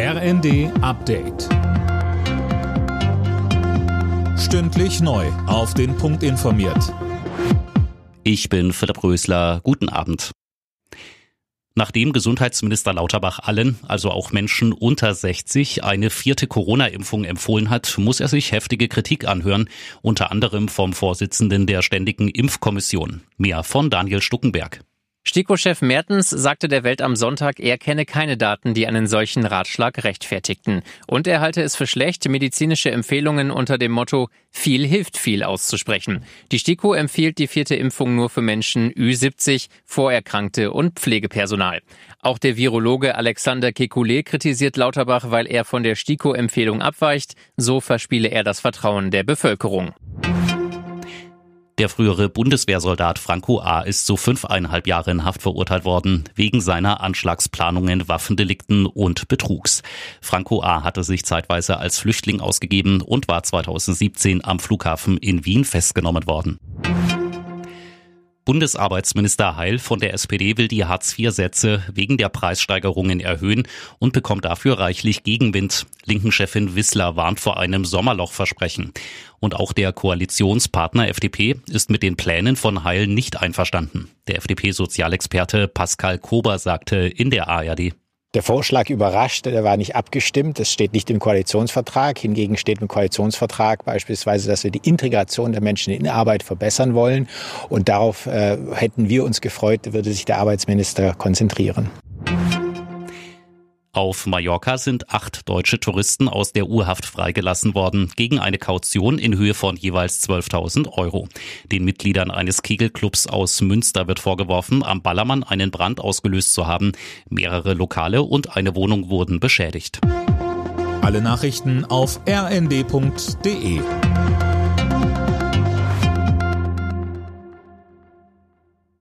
RND Update. Stündlich neu. Auf den Punkt informiert. Ich bin Philipp Rösler. Guten Abend. Nachdem Gesundheitsminister Lauterbach allen, also auch Menschen unter 60, eine vierte Corona-Impfung empfohlen hat, muss er sich heftige Kritik anhören, unter anderem vom Vorsitzenden der Ständigen Impfkommission. Mehr von Daniel Stuckenberg. STIKO-Chef Mertens sagte der Welt am Sonntag, er kenne keine Daten, die einen solchen Ratschlag rechtfertigten. Und er halte es für schlecht, medizinische Empfehlungen unter dem Motto viel hilft viel auszusprechen. Die STIKO empfiehlt die vierte Impfung nur für Menschen Ü70, Vorerkrankte und Pflegepersonal. Auch der Virologe Alexander Kekulé kritisiert Lauterbach, weil er von der STIKO-Empfehlung abweicht. So verspiele er das Vertrauen der Bevölkerung. Der frühere Bundeswehrsoldat Franco A. ist zu fünfeinhalb Jahre in Haft verurteilt worden, wegen seiner Anschlagsplanungen, Waffendelikten und Betrugs. Franco A. hatte sich zeitweise als Flüchtling ausgegeben und war 2017 am Flughafen in Wien festgenommen worden. Bundesarbeitsminister Heil von der SPD will die Hartz-IV-Sätze wegen der Preissteigerungen erhöhen und bekommt dafür reichlich Gegenwind. Linken-Chefin Wissler warnt vor einem Sommerlochversprechen. Und auch der Koalitionspartner FDP ist mit den Plänen von Heil nicht einverstanden. Der FDP-Sozialexperte Pascal Kober sagte in der ARD. Der Vorschlag überrascht, der war nicht abgestimmt, das steht nicht im Koalitionsvertrag. Hingegen steht im Koalitionsvertrag beispielsweise, dass wir die Integration der Menschen in Arbeit verbessern wollen. Und darauf äh, hätten wir uns gefreut, würde sich der Arbeitsminister konzentrieren. Auf Mallorca sind acht deutsche Touristen aus der Urhaft freigelassen worden, gegen eine Kaution in Höhe von jeweils 12.000 Euro. Den Mitgliedern eines Kegelclubs aus Münster wird vorgeworfen, am Ballermann einen Brand ausgelöst zu haben. Mehrere Lokale und eine Wohnung wurden beschädigt. Alle Nachrichten auf rnd.de